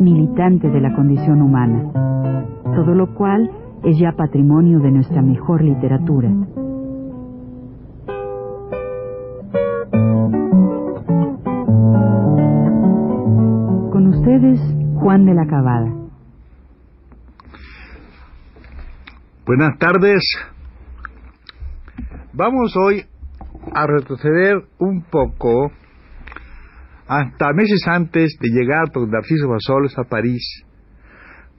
militante de la condición humana, todo lo cual es ya patrimonio de nuestra mejor literatura. Con ustedes, Juan de la Cabada. Buenas tardes. Vamos hoy a retroceder un poco hasta meses antes de llegar don Narciso Basoles a París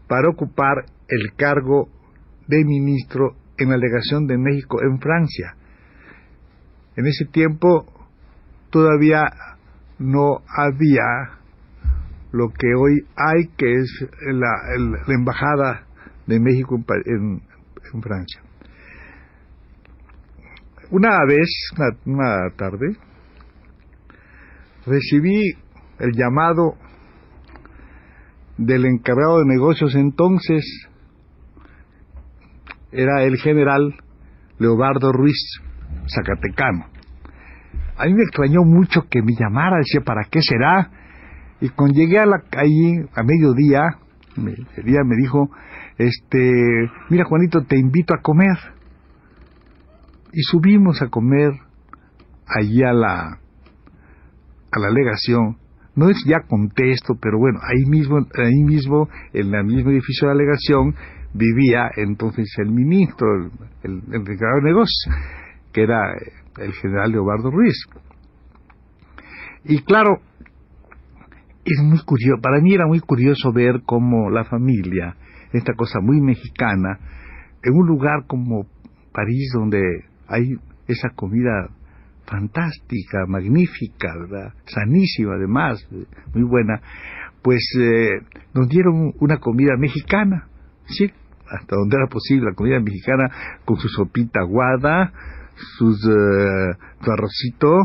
para ocupar el cargo de ministro en la legación de México en Francia. En ese tiempo todavía no había lo que hoy hay, que es la, embajada de México en Francia. Una vez, una, tarde, recibí el llamado del encargado de negocios entonces, era el general Leobardo Ruiz, Zacatecano. A mí me extrañó mucho que me llamara, decía, ¿para qué será? Y cuando llegué a la calle a mediodía, el día me dijo, este, mira Juanito, te invito a comer y subimos a comer allí a la a la legación no es ya contexto pero bueno ahí mismo ahí mismo en el mismo edificio de la legación vivía entonces el ministro el, el, de negocios que era el general Leobardo Ruiz. Y claro es muy curioso para mí era muy curioso ver cómo la familia esta cosa muy mexicana en un lugar como París donde hay esa comida fantástica, magnífica, sanísima además, muy buena, pues eh, nos dieron una comida mexicana, sí, hasta donde era posible la comida mexicana con su sopita aguada, sus, eh, su arrocito,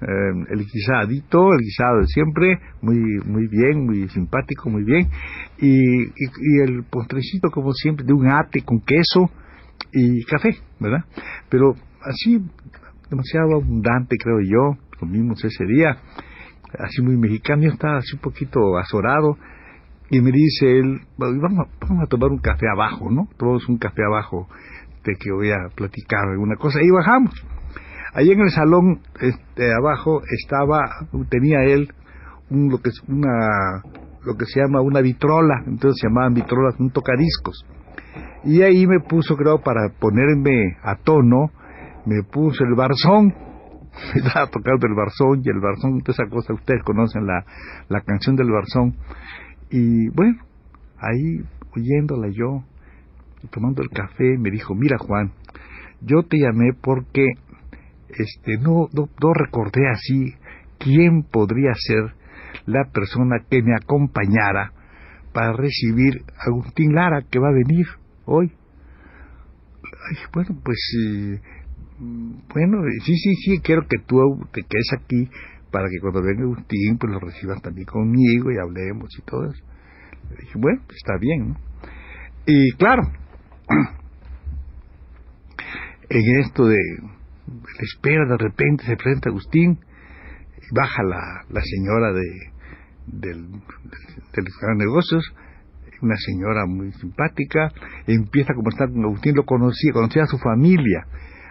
eh, el guisadito, el guisado de siempre, muy muy bien, muy simpático, muy bien, y, y el postrecito como siempre de un ate con queso y café, ¿verdad? Pero así demasiado abundante, creo yo, comimos ese día, así muy mexicano, yo estaba así un poquito azorado, y me dice él, vamos, vamos a tomar un café abajo, ¿no? Tomamos un café abajo de que voy a platicar alguna cosa, y bajamos. Allí en el salón este, abajo estaba, tenía él lo que una lo que se llama una vitrola, entonces se llamaban vitrolas, un tocadiscos. Y ahí me puso, creo, para ponerme a tono, me puso el barzón, estaba tocando el barzón y el barzón, toda esa cosa, ustedes conocen la, la canción del barzón. Y bueno, ahí oyéndola yo, tomando el café, me dijo, mira Juan, yo te llamé porque este no, no, recordé así quién podría ser la persona que me acompañara para recibir a Agustín Lara que va a venir hoy. bueno, pues eh, bueno, sí, sí, sí, quiero que tú te quedes aquí para que cuando venga Agustín, pues lo recibas también conmigo y hablemos y todo eso. Le dije, bueno, pues está bien, Y claro, en esto de la espera, de repente se presenta Agustín y baja la, la señora de, del, del, de negocios, una señora muy simpática, empieza a conversar con Agustín, lo conocía, conocía a su familia,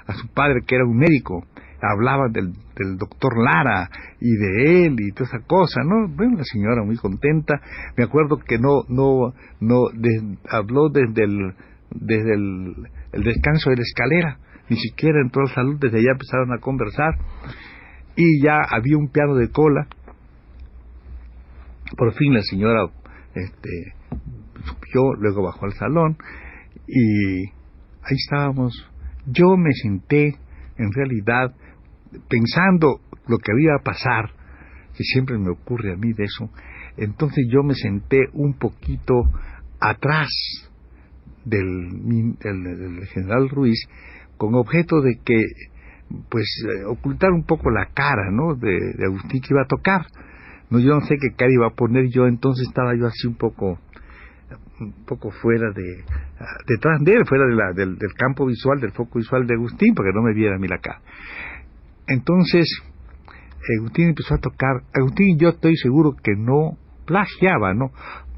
a su padre que era un médico, hablaba del, del doctor Lara y de él y toda esa cosa, ¿no? Bueno, la señora muy contenta, me acuerdo que no, no, no, habló desde el, desde el, el, descanso de la escalera, ni siquiera entró al salón, desde allá empezaron a conversar. Y ya había un piano de cola, por fin la señora este, subió, luego bajó al salón y ahí estábamos yo me senté, en realidad, pensando lo que había a pasar, que siempre me ocurre a mí de eso, entonces yo me senté un poquito atrás del, general Ruiz con objeto de que pues eh, ocultar un poco la cara no de, Agustín que iba a tocar. No yo no sé qué cara iba a poner yo entonces estaba yo así un poco un poco fuera de detrás de él fuera de la, del, del, campo visual del foco visual de Agustín para que no me viera a mí la cara entonces Agustín empezó a tocar Agustín yo estoy seguro que no plagiaba no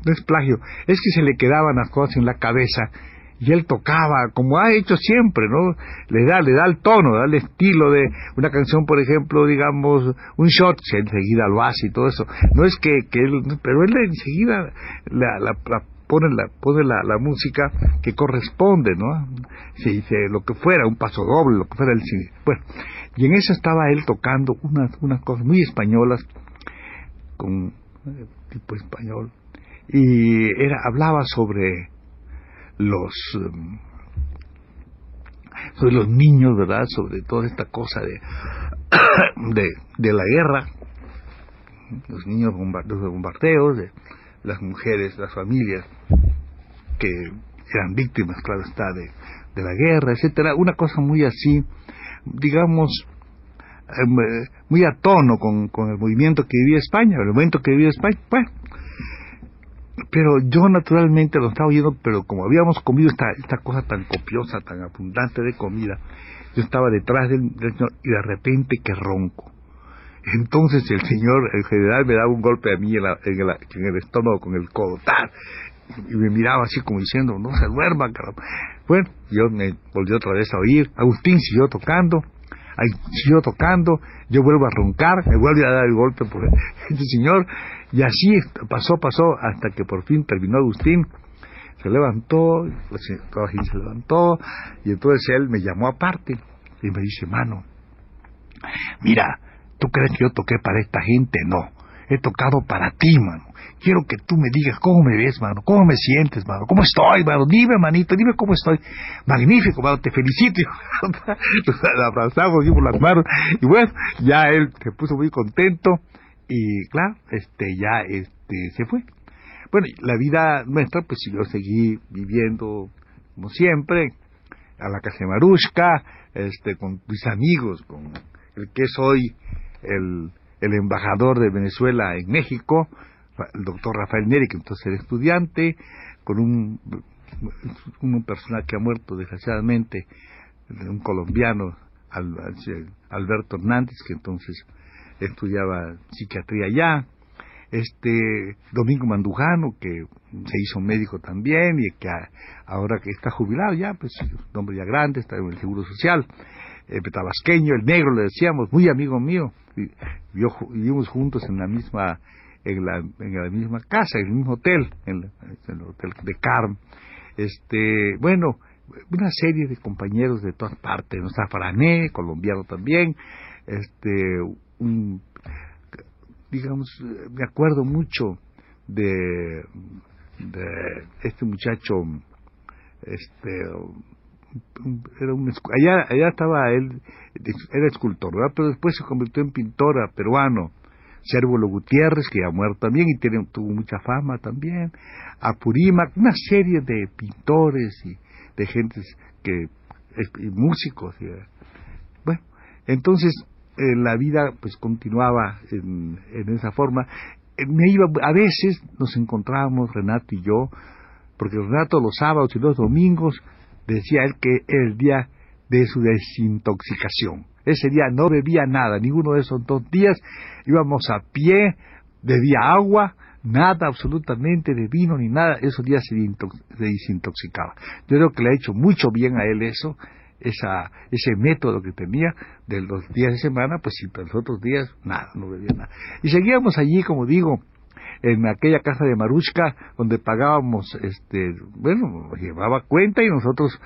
no es plagio, es que se le quedaban las cosas en la cabeza y él tocaba como ha hecho siempre, ¿no? Le da, le da el tono, da el estilo de una canción, por ejemplo, digamos, un shot, se enseguida lo hace y todo eso. No es que, que él, pero él enseguida la, la, pone la pone la, la, música que corresponde, ¿no? Se dice lo que fuera, un paso doble, lo que fuera el cine. Bueno, y en eso estaba él tocando unas, unas cosas muy españolas, con eh, tipo español, y era hablaba sobre los um, sobre los niños verdad sobre toda esta cosa de de, de la guerra los niños los bombardeos de las mujeres las familias que eran víctimas claro está de, de la guerra etcétera una cosa muy así digamos em, eh, muy a tono con, con el movimiento que vivía España el momento que vivía España bueno pero yo naturalmente lo estaba oyendo, pero como habíamos comido esta, esta cosa tan copiosa, tan abundante de comida, yo estaba detrás del, señor y de repente que ronco. Entonces el señor, el general, me daba un golpe a mí en, el, estómago con el codo, y me miraba así como diciendo, no se duerma, caramba. Bueno, yo me volví otra vez a oír, Agustín siguió tocando, ahí siguió tocando, yo vuelvo a roncar, me vuelve a dar el golpe por este señor, y así pasó, pasó, hasta que por fin terminó Agustín, se levantó, se levantó, y entonces él me llamó aparte y me dice, mano, mira, ¿tú crees que yo toqué para esta gente? No, he tocado para ti, mano. Quiero que tú me digas cómo me ves, mano, cómo me sientes, mano, cómo estoy, mano, dime, manito, dime cómo estoy. Magnífico, mano, te felicito. Nos abrazamos, dimos las manos, y bueno, ya él se puso muy contento, y claro, este ya este se fue. Bueno, la vida nuestra, pues yo seguí viviendo como siempre, a la casa de este, con mis amigos, con el que soy el, el embajador de Venezuela en México, el doctor Rafael Neri, que entonces era estudiante, con un, una persona que ha muerto desgraciadamente, un colombiano, Alberto Hernández, que entonces estudiaba psiquiatría allá, este Domingo Mandujano, que se hizo médico también y que ahora que está jubilado ya, pues un hombre ya grande, está en el Seguro Social, eh, tabasqueño, el negro le decíamos, muy amigo mío, vivimos juntos en la misma en la, en la misma casa, en el mismo hotel, en, el hotel de Carm. Este, bueno, una serie de compañeros de todas partes, no está colombiano también, este, digamos, me acuerdo mucho de, de este muchacho, este, era un, allá, allá estaba él, era escultor, pero después se convirtió en pintora peruano, Cérvulo Gutiérrez, que ha muerto también y tiene, tuvo mucha fama también, Apurímac, una serie de pintores y de gentes que, músicos. Bueno, entonces eh, la vida pues continuaba en, esa forma. Eh, me iba, a veces nos encontrábamos, Renato y yo, porque Renato los sábados y los domingos decía él que era el día de su desintoxicación. Ese día no bebía nada, ninguno de esos dos días íbamos a pie, bebía agua, nada absolutamente de vino ni nada, esos días se, desintoxicaba. Yo creo que le ha hecho mucho bien a él eso, esa, ese método que tenía de los días de semana, pues si los otros días, nada, no bebía nada. Y seguíamos allí, como digo, en aquella casa de Marushka, donde pagábamos, este, bueno, llevaba cuenta y nosotros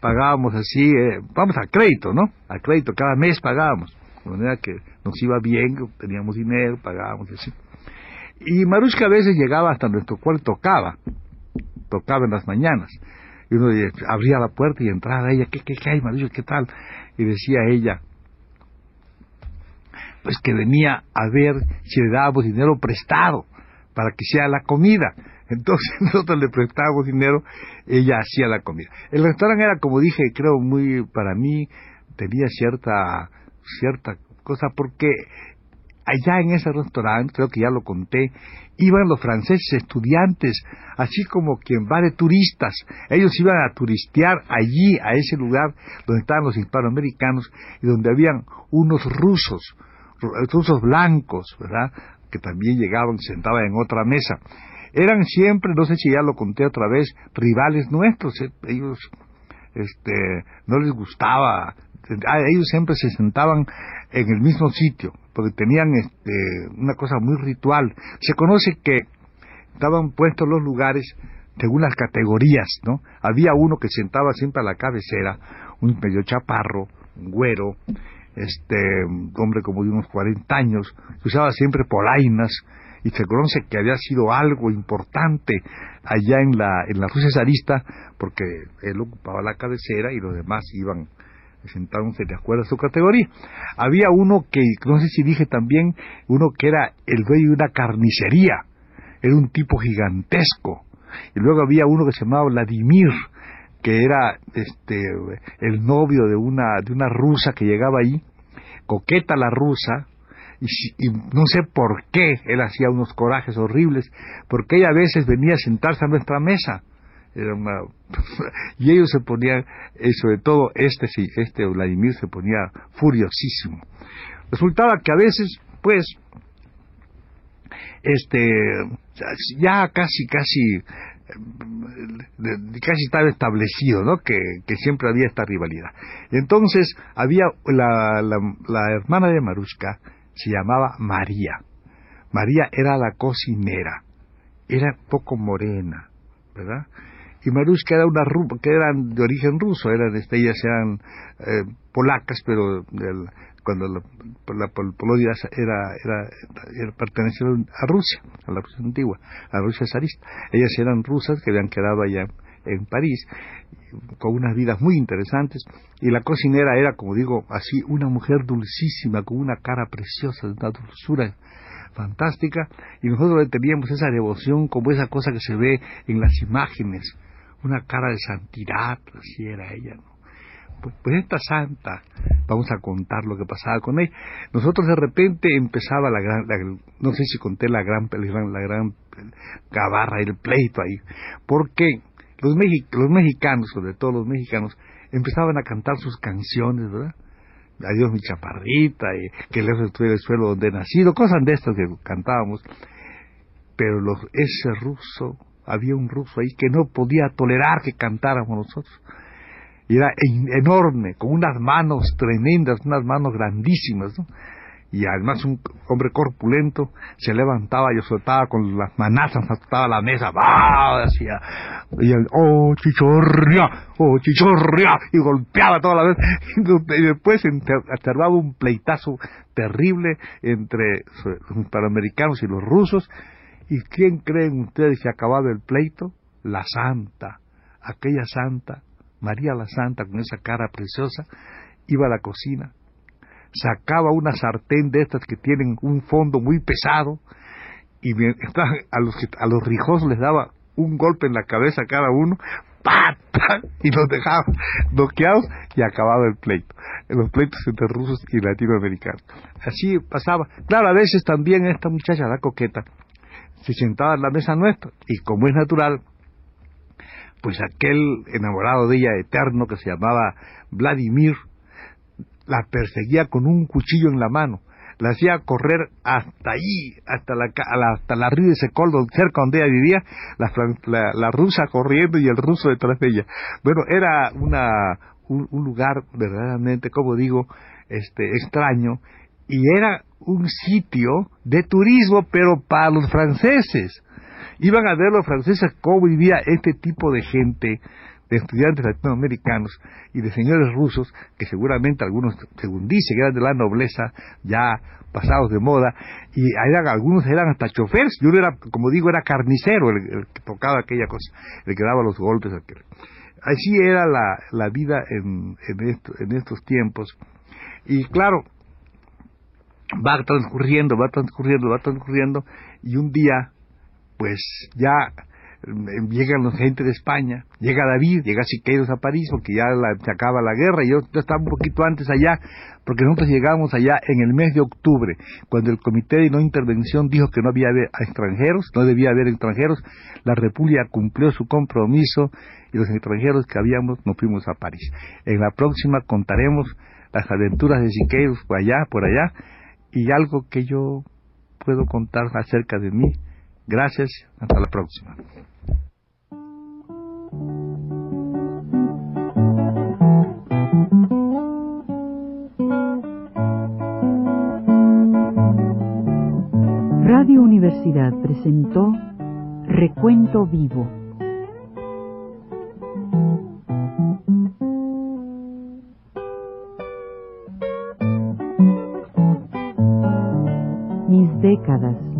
pagábamos así, eh, vamos a crédito, ¿no? A crédito, cada mes pagábamos, de manera que nos iba bien, teníamos dinero, pagábamos así. Y Marushka a veces llegaba hasta nuestro cuarto, tocaba, tocaba en las mañanas y uno abría la puerta y entraba ella, ¿qué, qué, qué hay, Marushka? ¿Qué tal? Y decía ella, pues que venía a ver si le dábamos dinero prestado para que sea la comida. Entonces nosotros le prestábamos dinero, ella hacía la comida. El restaurante era, como dije, creo muy, para mí, tenía cierta, cierta cosa, porque allá en ese restaurante, creo que ya lo conté, iban los franceses estudiantes, así como quien va de turistas. Ellos iban a turistear allí, a ese lugar donde estaban los hispanoamericanos y donde habían unos rusos, rusos blancos, ¿verdad? Que también llegaban, sentaban en otra mesa. Eran siempre, no sé si ya lo conté otra vez, rivales nuestros. ¿eh? Ellos, este, no les gustaba ellos siempre se sentaban en el mismo sitio, porque tenían este, una cosa muy ritual. Se conoce que estaban puestos los lugares según las categorías, ¿no? Había uno que sentaba siempre a la cabecera, un medio chaparro, un güero, este hombre como de unos 40 años, que usaba siempre polainas, y se conoce que había sido algo importante allá en la, en la Rusia zarista, porque él ocupaba la cabecera y los demás iban sentándose de acuerdo a su categoría. Había uno que, no sé si dije también, uno que era el dueño de una carnicería, era un tipo gigantesco. Y luego había uno que se llamaba Vladimir, que era este el novio de una de una rusa que llegaba ahí, coqueta la rusa, y, no sé por qué él hacía unos corajes horribles, porque ella a veces venía a sentarse a nuestra mesa. Era una y ellos se ponían eh, sobre todo este sí este Vladimir se ponía furiosísimo. Resultaba que a veces pues este ya casi casi casi estaba establecido, ¿no? Que, siempre había esta rivalidad. Entonces había la, la, la hermana de Marushka se llamaba María. María era la cocinera, era poco morena, ¿verdad? y Marushka era una que eran de origen ruso, eran este, ellas eran eh, polacas, pero cuando la, la, Polonia era, era, era, pertenecía a Rusia, a la Rusia antigua, a Rusia zarista. Ellas eran rusas que habían quedado allá en París, con unas vidas muy interesantes, y la cocinera era, como digo, así, una mujer dulcísima, con una cara preciosa, una dulzura fantástica, y nosotros teníamos esa devoción como esa cosa que se ve en las imágenes, una cara de santidad, así era ella, ¿no? Pues, pues, esta santa, vamos a contar lo que pasaba con ella. Nosotros de repente empezaba la gran, no sé si conté la gran, la gran gabarra, el pleito ahí, porque los, los mexicanos, sobre todo los mexicanos, empezaban a cantar sus canciones, ¿verdad? Adiós mi chaparrita, y que lejos estuve el suelo donde he nacido, cosas de estas que cantábamos. Pero los, ese ruso había un ruso ahí que no podía tolerar que cantáramos nosotros. Era enorme, con unas manos tremendas, unas manos grandísimas. Y además un hombre corpulento se levantaba y soltaba con las manazas, azotaba la mesa, ¡bah! Decía, y el, ¡oh, chichorria! ¡oh, chichorria! Y golpeaba toda la vez. Y después observaba un pleitazo terrible entre los panamericanos y los rusos, ¿Y quién creen ustedes que acababa el pleito? La santa, aquella santa, María la Santa, con esa cara preciosa, iba a la cocina, sacaba una sartén de estas que tienen un fondo muy pesado, y a los, a los rijosos les daba un golpe en la cabeza a cada uno, y los dejaba bloqueados y acababa el pleito. Los pleitos entre rusos y latinoamericanos. Así pasaba. Claro, a veces también esta muchacha, la coqueta, se sentaba en la mesa nuestra y como es natural, pues aquel enamorado de ella eterno que se llamaba Vladimir, la perseguía con un cuchillo en la mano, la hacía correr hasta ahí, hasta la, hasta la río de Secoldo, cerca donde ella vivía, la, la, rusa corriendo y el ruso detrás de ella. Bueno, era una, un, un lugar verdaderamente, como digo, este, extraño, y era un sitio de turismo, pero para los franceses. Iban a ver los franceses cómo vivía este tipo de gente, de estudiantes latinoamericanos y de señores rusos, que seguramente algunos, según dice, eran de la nobleza, ya pasados de moda, y eran, algunos eran hasta choferes, yo era, como digo, era carnicero el, que tocaba aquella cosa, el que daba los golpes. Así era la, vida en, en estos tiempos. Y claro, va transcurriendo, va transcurriendo, va transcurriendo, y un día, pues ya eh, llegan los gente de España, llega David, llega Siqueiros a París porque ya se acaba la guerra y yo, estaba un poquito antes allá porque nosotros llegamos allá en el mes de octubre cuando el Comité de No Intervención dijo que no había extranjeros, no debía haber extranjeros, la República cumplió su compromiso y los extranjeros que habíamos nos fuimos a París. En la próxima contaremos las aventuras de Siqueiros por allá, por allá y algo que yo puedo contar acerca de mí. Gracias, hasta la próxima. Radio Universidad presentó Recuento Vivo. Mis décadas